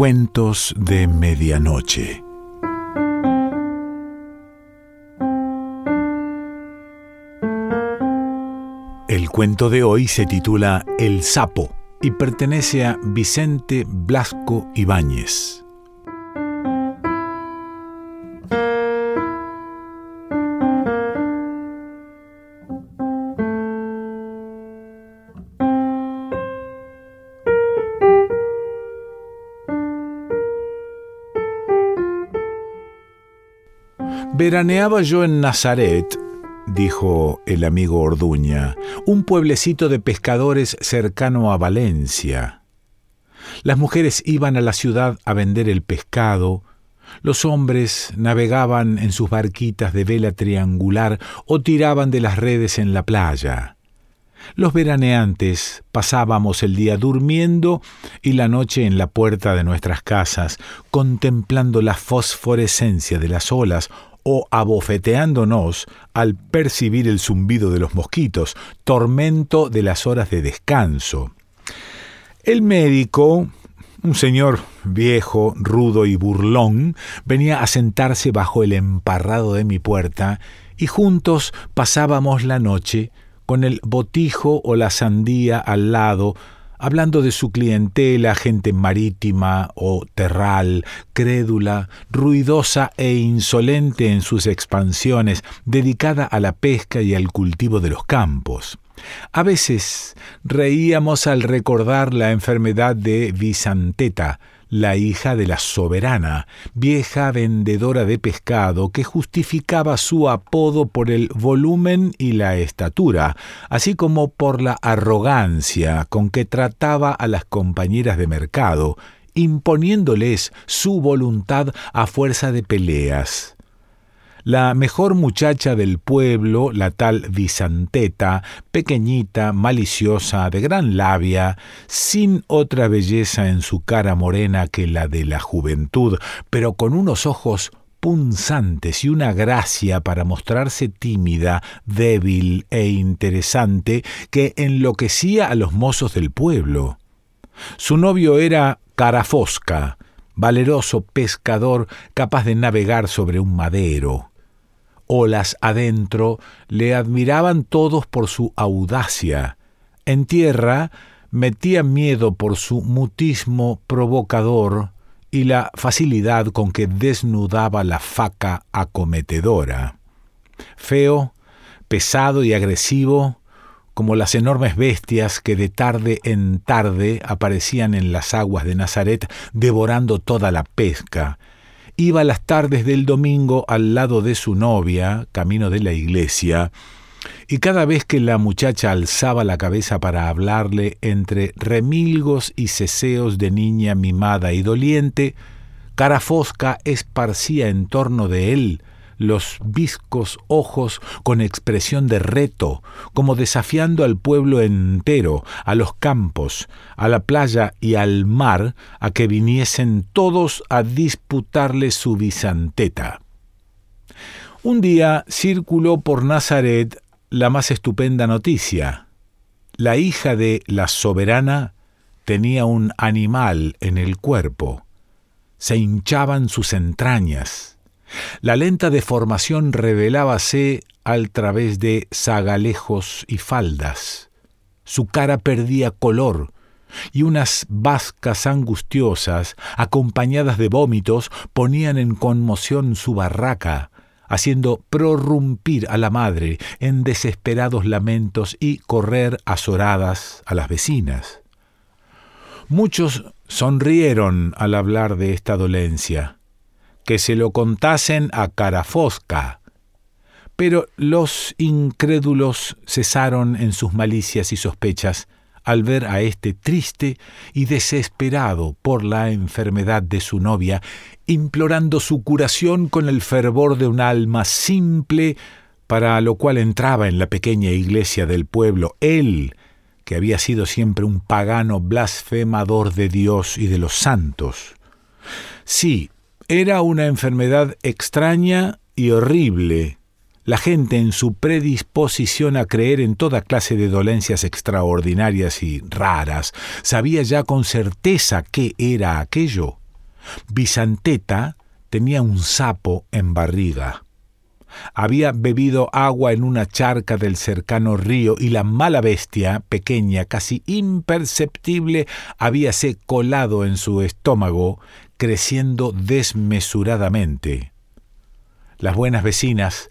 Cuentos de Medianoche. El cuento de hoy se titula El sapo y pertenece a Vicente Blasco Ibáñez. Veraneaba yo en Nazaret, dijo el amigo Orduña, un pueblecito de pescadores cercano a Valencia. Las mujeres iban a la ciudad a vender el pescado, los hombres navegaban en sus barquitas de vela triangular o tiraban de las redes en la playa. Los veraneantes pasábamos el día durmiendo y la noche en la puerta de nuestras casas, contemplando la fosforescencia de las olas o abofeteándonos al percibir el zumbido de los mosquitos, tormento de las horas de descanso. El médico, un señor viejo, rudo y burlón, venía a sentarse bajo el emparrado de mi puerta y juntos pasábamos la noche con el botijo o la sandía al lado, hablando de su clientela, gente marítima o terral, crédula, ruidosa e insolente en sus expansiones, dedicada a la pesca y al cultivo de los campos. A veces reíamos al recordar la enfermedad de Visanteta, la hija de la soberana, vieja vendedora de pescado que justificaba su apodo por el volumen y la estatura, así como por la arrogancia con que trataba a las compañeras de mercado, imponiéndoles su voluntad a fuerza de peleas. La mejor muchacha del pueblo, la tal Visanteta, pequeñita, maliciosa, de gran labia, sin otra belleza en su cara morena que la de la juventud, pero con unos ojos punzantes y una gracia para mostrarse tímida, débil e interesante que enloquecía a los mozos del pueblo. Su novio era Carafosca, valeroso pescador capaz de navegar sobre un madero olas adentro, le admiraban todos por su audacia. En tierra metía miedo por su mutismo provocador y la facilidad con que desnudaba la faca acometedora. Feo, pesado y agresivo, como las enormes bestias que de tarde en tarde aparecían en las aguas de Nazaret devorando toda la pesca, iba las tardes del domingo al lado de su novia, camino de la iglesia, y cada vez que la muchacha alzaba la cabeza para hablarle entre remilgos y ceseos de niña mimada y doliente, Carafosca esparcía en torno de él los viscos ojos con expresión de reto, como desafiando al pueblo entero, a los campos, a la playa y al mar, a que viniesen todos a disputarle su bisanteta. Un día circuló por Nazaret la más estupenda noticia. La hija de la soberana tenía un animal en el cuerpo. Se hinchaban sus entrañas la lenta deformación revelábase al través de zagalejos y faldas. Su cara perdía color, y unas vascas angustiosas, acompañadas de vómitos, ponían en conmoción su barraca, haciendo prorrumpir a la madre en desesperados lamentos y correr azoradas a las vecinas. Muchos sonrieron al hablar de esta dolencia que se lo contasen a Carafosca. Pero los incrédulos cesaron en sus malicias y sospechas al ver a este triste y desesperado por la enfermedad de su novia, implorando su curación con el fervor de un alma simple, para lo cual entraba en la pequeña iglesia del pueblo él, que había sido siempre un pagano blasfemador de Dios y de los santos. Sí, era una enfermedad extraña y horrible. La gente en su predisposición a creer en toda clase de dolencias extraordinarias y raras sabía ya con certeza qué era aquello. Bisanteta tenía un sapo en barriga. Había bebido agua en una charca del cercano río y la mala bestia, pequeña, casi imperceptible, habíase colado en su estómago, creciendo desmesuradamente. Las buenas vecinas,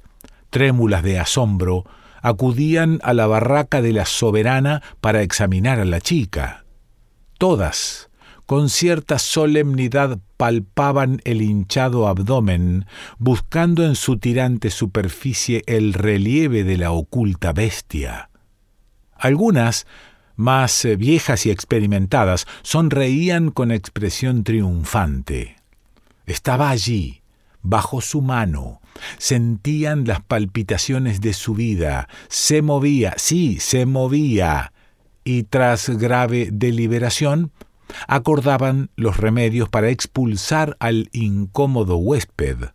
trémulas de asombro, acudían a la barraca de la soberana para examinar a la chica. Todas, con cierta solemnidad, palpaban el hinchado abdomen, buscando en su tirante superficie el relieve de la oculta bestia. Algunas, más viejas y experimentadas, sonreían con expresión triunfante. Estaba allí, bajo su mano, sentían las palpitaciones de su vida, se movía, sí, se movía, y tras grave deliberación, acordaban los remedios para expulsar al incómodo huésped.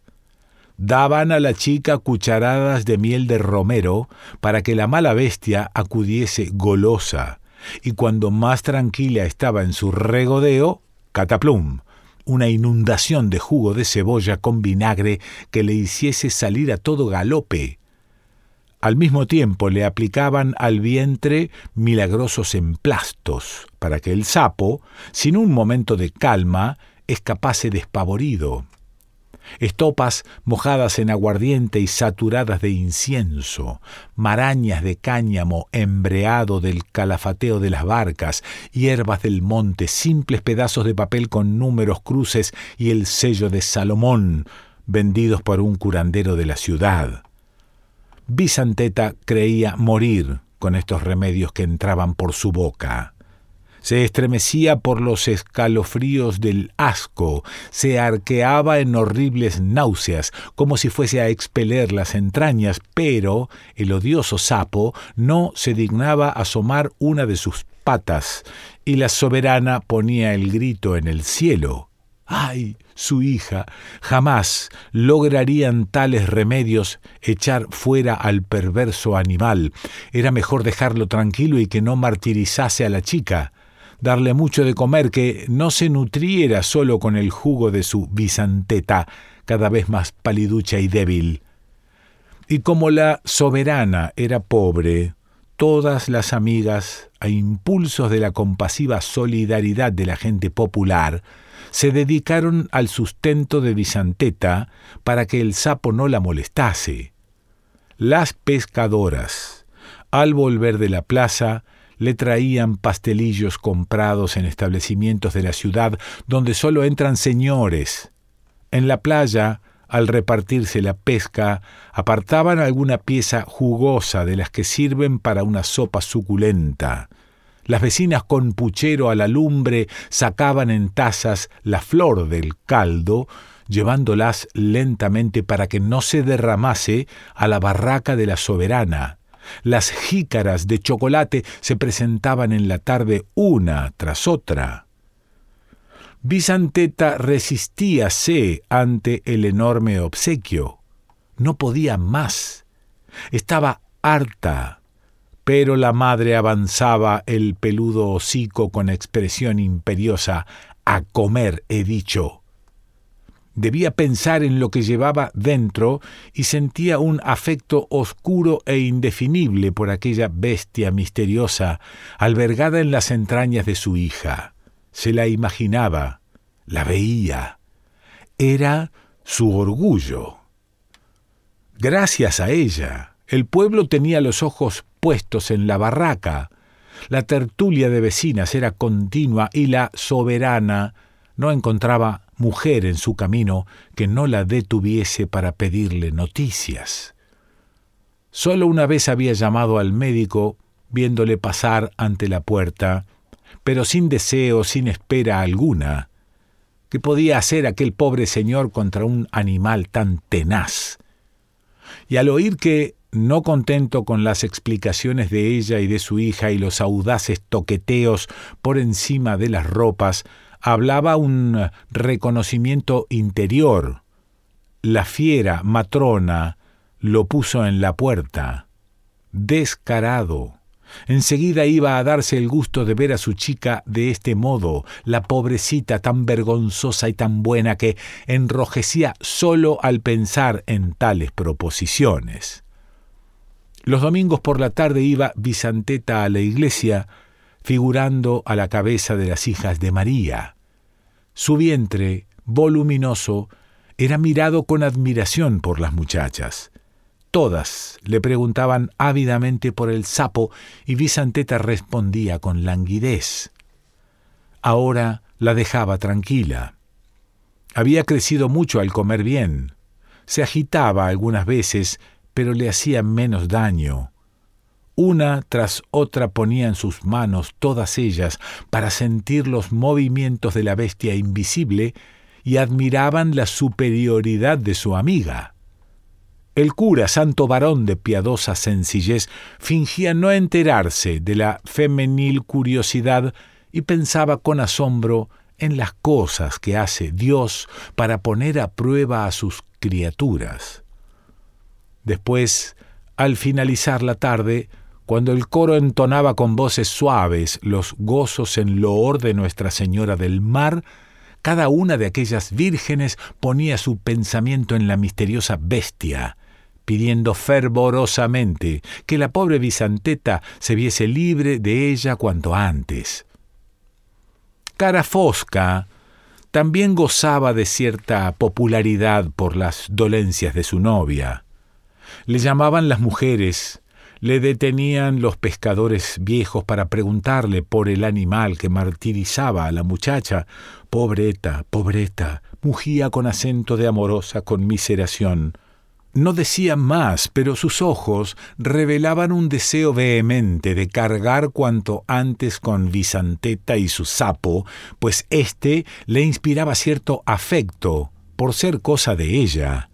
Daban a la chica cucharadas de miel de romero para que la mala bestia acudiese golosa, y cuando más tranquila estaba en su regodeo, cataplum, una inundación de jugo de cebolla con vinagre que le hiciese salir a todo galope. Al mismo tiempo le aplicaban al vientre milagrosos emplastos, para que el sapo, sin un momento de calma, escapase despavorido estopas mojadas en aguardiente y saturadas de incienso, marañas de cáñamo embreado del calafateo de las barcas, hierbas del monte, simples pedazos de papel con números cruces y el sello de Salomón, vendidos por un curandero de la ciudad. Bisanteta creía morir con estos remedios que entraban por su boca se estremecía por los escalofríos del asco, se arqueaba en horribles náuseas, como si fuese a expeler las entrañas, pero el odioso sapo no se dignaba asomar una de sus patas, y la soberana ponía el grito en el cielo. ¡Ay! su hija, jamás lograrían tales remedios echar fuera al perverso animal. Era mejor dejarlo tranquilo y que no martirizase a la chica darle mucho de comer, que no se nutriera solo con el jugo de su bisanteta, cada vez más paliducha y débil. Y como la soberana era pobre, todas las amigas, a impulsos de la compasiva solidaridad de la gente popular, se dedicaron al sustento de Bisanteta para que el sapo no la molestase. Las pescadoras, al volver de la plaza, le traían pastelillos comprados en establecimientos de la ciudad donde solo entran señores. En la playa, al repartirse la pesca, apartaban alguna pieza jugosa de las que sirven para una sopa suculenta. Las vecinas con puchero a la lumbre sacaban en tazas la flor del caldo, llevándolas lentamente para que no se derramase a la barraca de la soberana. Las jícaras de chocolate se presentaban en la tarde una tras otra. Bisanteta resistíase ante el enorme obsequio. No podía más. Estaba harta. Pero la madre avanzaba el peludo hocico con expresión imperiosa. A comer, he dicho. Debía pensar en lo que llevaba dentro y sentía un afecto oscuro e indefinible por aquella bestia misteriosa albergada en las entrañas de su hija. Se la imaginaba, la veía. Era su orgullo. Gracias a ella, el pueblo tenía los ojos puestos en la barraca. La tertulia de vecinas era continua y la soberana no encontraba mujer en su camino que no la detuviese para pedirle noticias. Solo una vez había llamado al médico, viéndole pasar ante la puerta, pero sin deseo, sin espera alguna. ¿Qué podía hacer aquel pobre señor contra un animal tan tenaz? Y al oír que, no contento con las explicaciones de ella y de su hija y los audaces toqueteos por encima de las ropas, hablaba un reconocimiento interior. La fiera matrona lo puso en la puerta. Descarado, Enseguida iba a darse el gusto de ver a su chica de este modo, la pobrecita tan vergonzosa y tan buena que enrojecía solo al pensar en tales proposiciones. Los domingos por la tarde iba Visanteta a la iglesia, figurando a la cabeza de las hijas de María. Su vientre, voluminoso, era mirado con admiración por las muchachas. Todas le preguntaban ávidamente por el sapo y Visanteta respondía con languidez. Ahora la dejaba tranquila. Había crecido mucho al comer bien. Se agitaba algunas veces, pero le hacía menos daño. Una tras otra ponía en sus manos todas ellas para sentir los movimientos de la bestia invisible y admiraban la superioridad de su amiga. El cura, santo varón de piadosa sencillez, fingía no enterarse de la femenil curiosidad y pensaba con asombro en las cosas que hace Dios para poner a prueba a sus criaturas. Después, al finalizar la tarde, cuando el coro entonaba con voces suaves los gozos en loor de Nuestra Señora del Mar, cada una de aquellas vírgenes ponía su pensamiento en la misteriosa bestia, pidiendo fervorosamente que la pobre Visanteta se viese libre de ella cuanto antes. Cara Fosca también gozaba de cierta popularidad por las dolencias de su novia. Le llamaban las mujeres, le detenían los pescadores viejos para preguntarle por el animal que martirizaba a la muchacha. Pobreta, pobreta, mugía con acento de amorosa conmiseración. No decía más, pero sus ojos revelaban un deseo vehemente de cargar cuanto antes con Visanteta y su sapo, pues éste le inspiraba cierto afecto por ser cosa de ella.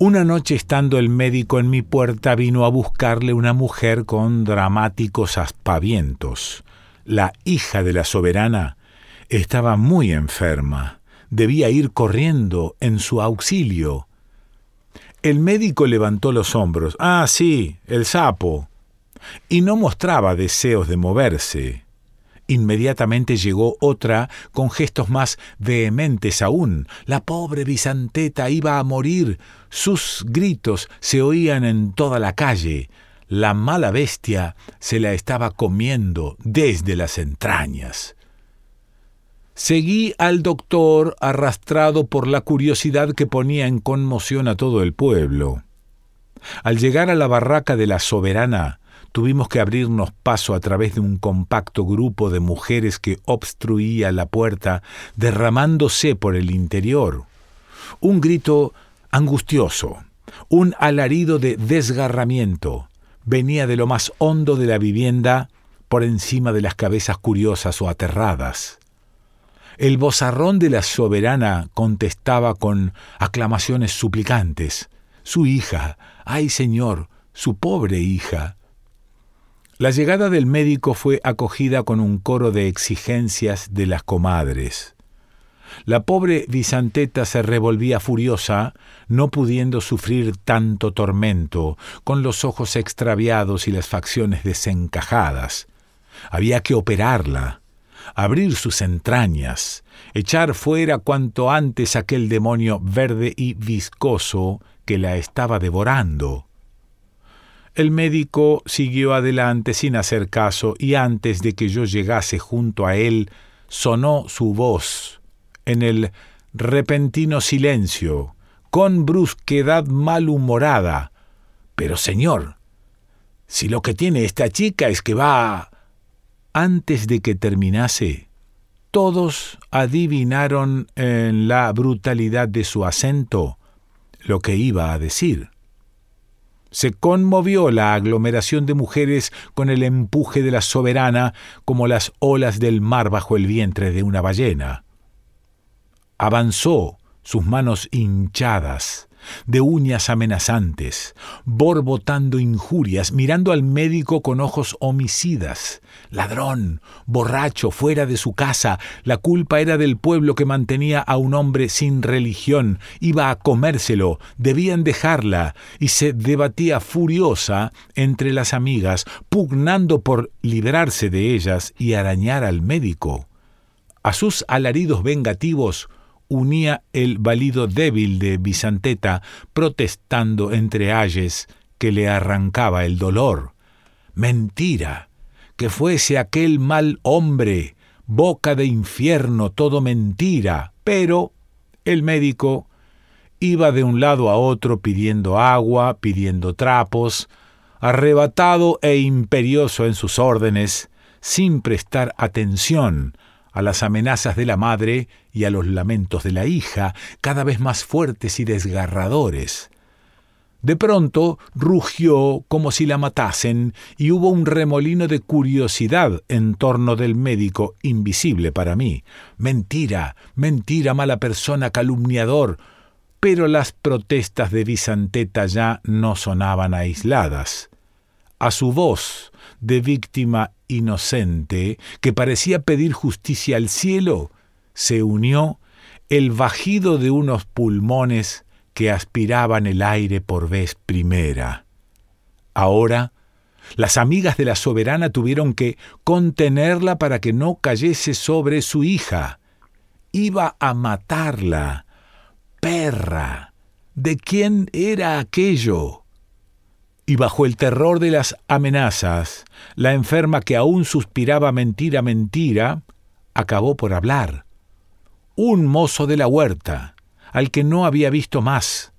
Una noche estando el médico en mi puerta vino a buscarle una mujer con dramáticos aspavientos. La hija de la soberana estaba muy enferma. Debía ir corriendo en su auxilio. El médico levantó los hombros. Ah, sí, el sapo. Y no mostraba deseos de moverse. Inmediatamente llegó otra con gestos más vehementes aún. La pobre Visanteta iba a morir. Sus gritos se oían en toda la calle. La mala bestia se la estaba comiendo desde las entrañas. Seguí al doctor arrastrado por la curiosidad que ponía en conmoción a todo el pueblo. Al llegar a la barraca de la soberana, tuvimos que abrirnos paso a través de un compacto grupo de mujeres que obstruía la puerta, derramándose por el interior. Un grito angustioso, un alarido de desgarramiento, venía de lo más hondo de la vivienda por encima de las cabezas curiosas o aterradas. El bozarrón de la soberana contestaba con aclamaciones suplicantes. Su hija, ay señor, su pobre hija. La llegada del médico fue acogida con un coro de exigencias de las comadres. La pobre Visanteta se revolvía furiosa, no pudiendo sufrir tanto tormento, con los ojos extraviados y las facciones desencajadas. Había que operarla, abrir sus entrañas, echar fuera cuanto antes aquel demonio verde y viscoso que la estaba devorando. El médico siguió adelante sin hacer caso y antes de que yo llegase junto a él, sonó su voz en el repentino silencio, con brusquedad malhumorada. Pero, señor, si lo que tiene esta chica es que va... Antes de que terminase, todos adivinaron en la brutalidad de su acento lo que iba a decir. Se conmovió la aglomeración de mujeres con el empuje de la soberana como las olas del mar bajo el vientre de una ballena. Avanzó, sus manos hinchadas, de uñas amenazantes, borbotando injurias, mirando al médico con ojos homicidas. Ladrón, borracho, fuera de su casa, la culpa era del pueblo que mantenía a un hombre sin religión, iba a comérselo, debían dejarla, y se debatía furiosa entre las amigas, pugnando por librarse de ellas y arañar al médico. A sus alaridos vengativos unía el valido débil de Bisanteta, protestando entre ayes que le arrancaba el dolor. Mentira, que fuese aquel mal hombre, boca de infierno, todo mentira. Pero el médico iba de un lado a otro pidiendo agua, pidiendo trapos, arrebatado e imperioso en sus órdenes, sin prestar atención a las amenazas de la madre y a los lamentos de la hija, cada vez más fuertes y desgarradores. De pronto rugió como si la matasen y hubo un remolino de curiosidad en torno del médico, invisible para mí. Mentira, mentira, mala persona, calumniador. Pero las protestas de Visanteta ya no sonaban aisladas. A su voz de víctima inocente, que parecía pedir justicia al cielo, se unió el bajido de unos pulmones que aspiraban el aire por vez primera. Ahora, las amigas de la soberana tuvieron que contenerla para que no cayese sobre su hija. Iba a matarla. Perra. ¿De quién era aquello? Y bajo el terror de las amenazas, la enferma que aún suspiraba mentira, mentira, acabó por hablar. Un mozo de la huerta, al que no había visto más.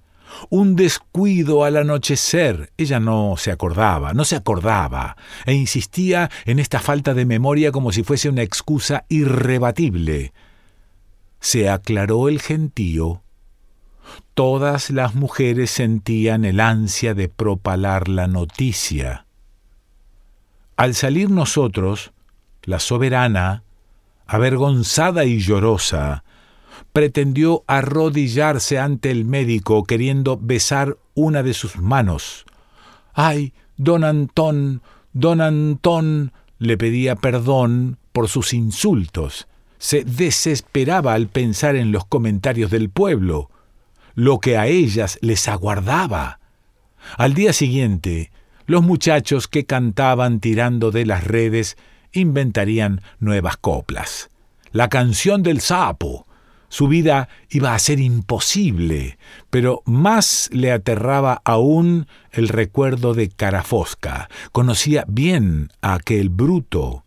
Un descuido al anochecer. Ella no se acordaba, no se acordaba, e insistía en esta falta de memoria como si fuese una excusa irrebatible. Se aclaró el gentío Todas las mujeres sentían el ansia de propalar la noticia. Al salir nosotros, la soberana, avergonzada y llorosa, pretendió arrodillarse ante el médico queriendo besar una de sus manos. ¡Ay, don Antón, don Antón! le pedía perdón por sus insultos. Se desesperaba al pensar en los comentarios del pueblo lo que a ellas les aguardaba. Al día siguiente, los muchachos que cantaban tirando de las redes inventarían nuevas coplas. La canción del sapo. Su vida iba a ser imposible, pero más le aterraba aún el recuerdo de Carafosca. Conocía bien a aquel bruto.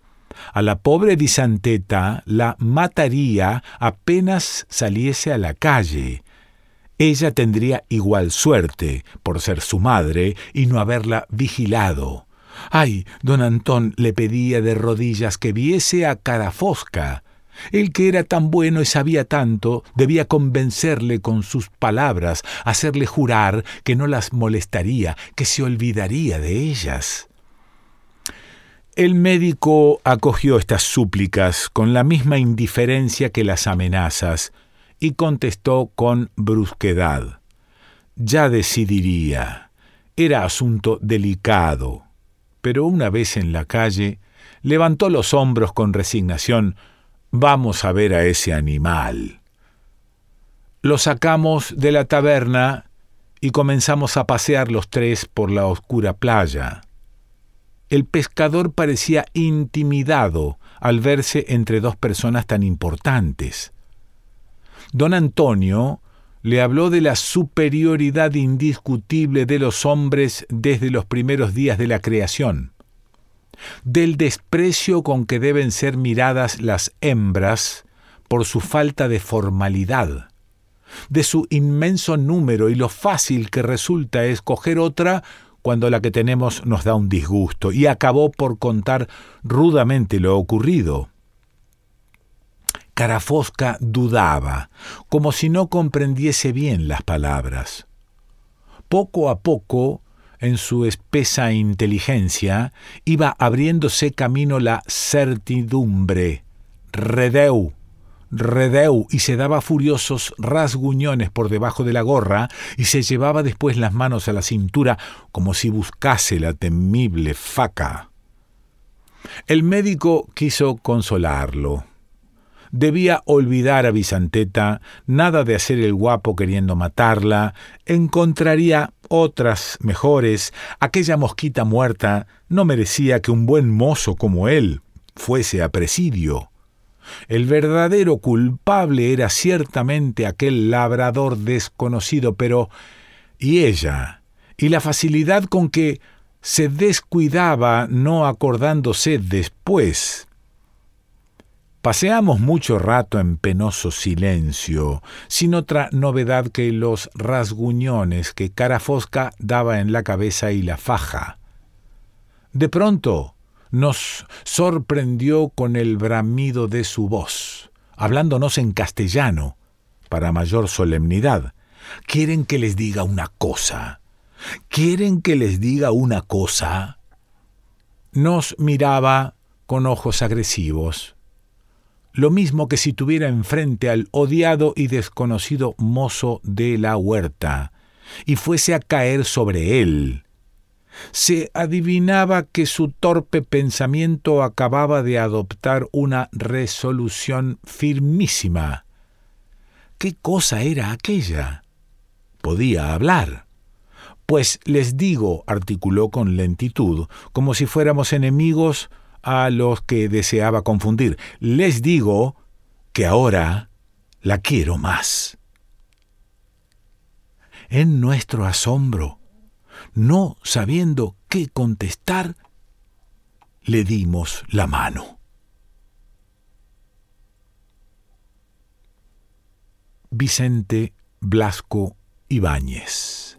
A la pobre Disanteta la mataría apenas saliese a la calle ella tendría igual suerte por ser su madre y no haberla vigilado. Ay, don Antón le pedía de rodillas que viese a Carafosca. El que era tan bueno y sabía tanto, debía convencerle con sus palabras, hacerle jurar que no las molestaría, que se olvidaría de ellas. El médico acogió estas súplicas con la misma indiferencia que las amenazas, y contestó con brusquedad. Ya decidiría. Era asunto delicado. Pero una vez en la calle, levantó los hombros con resignación. Vamos a ver a ese animal. Lo sacamos de la taberna y comenzamos a pasear los tres por la oscura playa. El pescador parecía intimidado al verse entre dos personas tan importantes. Don Antonio le habló de la superioridad indiscutible de los hombres desde los primeros días de la creación, del desprecio con que deben ser miradas las hembras por su falta de formalidad, de su inmenso número y lo fácil que resulta escoger otra cuando la que tenemos nos da un disgusto, y acabó por contar rudamente lo ocurrido. Carafosca dudaba, como si no comprendiese bien las palabras. Poco a poco, en su espesa inteligencia, iba abriéndose camino la certidumbre. Redeu, redeu y se daba furiosos rasguñones por debajo de la gorra y se llevaba después las manos a la cintura como si buscase la temible faca. El médico quiso consolarlo. Debía olvidar a Vicenteta, nada de hacer el guapo queriendo matarla, encontraría otras mejores, aquella mosquita muerta no merecía que un buen mozo como él fuese a presidio. El verdadero culpable era ciertamente aquel labrador desconocido, pero ¿y ella? ¿Y la facilidad con que se descuidaba no acordándose después? Paseamos mucho rato en penoso silencio, sin otra novedad que los rasguñones que Carafosca daba en la cabeza y la faja. De pronto nos sorprendió con el bramido de su voz, hablándonos en castellano, para mayor solemnidad. ¿Quieren que les diga una cosa? ¿Quieren que les diga una cosa? Nos miraba con ojos agresivos lo mismo que si tuviera enfrente al odiado y desconocido mozo de la huerta, y fuese a caer sobre él. Se adivinaba que su torpe pensamiento acababa de adoptar una resolución firmísima. ¿Qué cosa era aquella? Podía hablar. Pues les digo, articuló con lentitud, como si fuéramos enemigos a los que deseaba confundir. Les digo que ahora la quiero más. En nuestro asombro, no sabiendo qué contestar, le dimos la mano. Vicente Blasco Ibáñez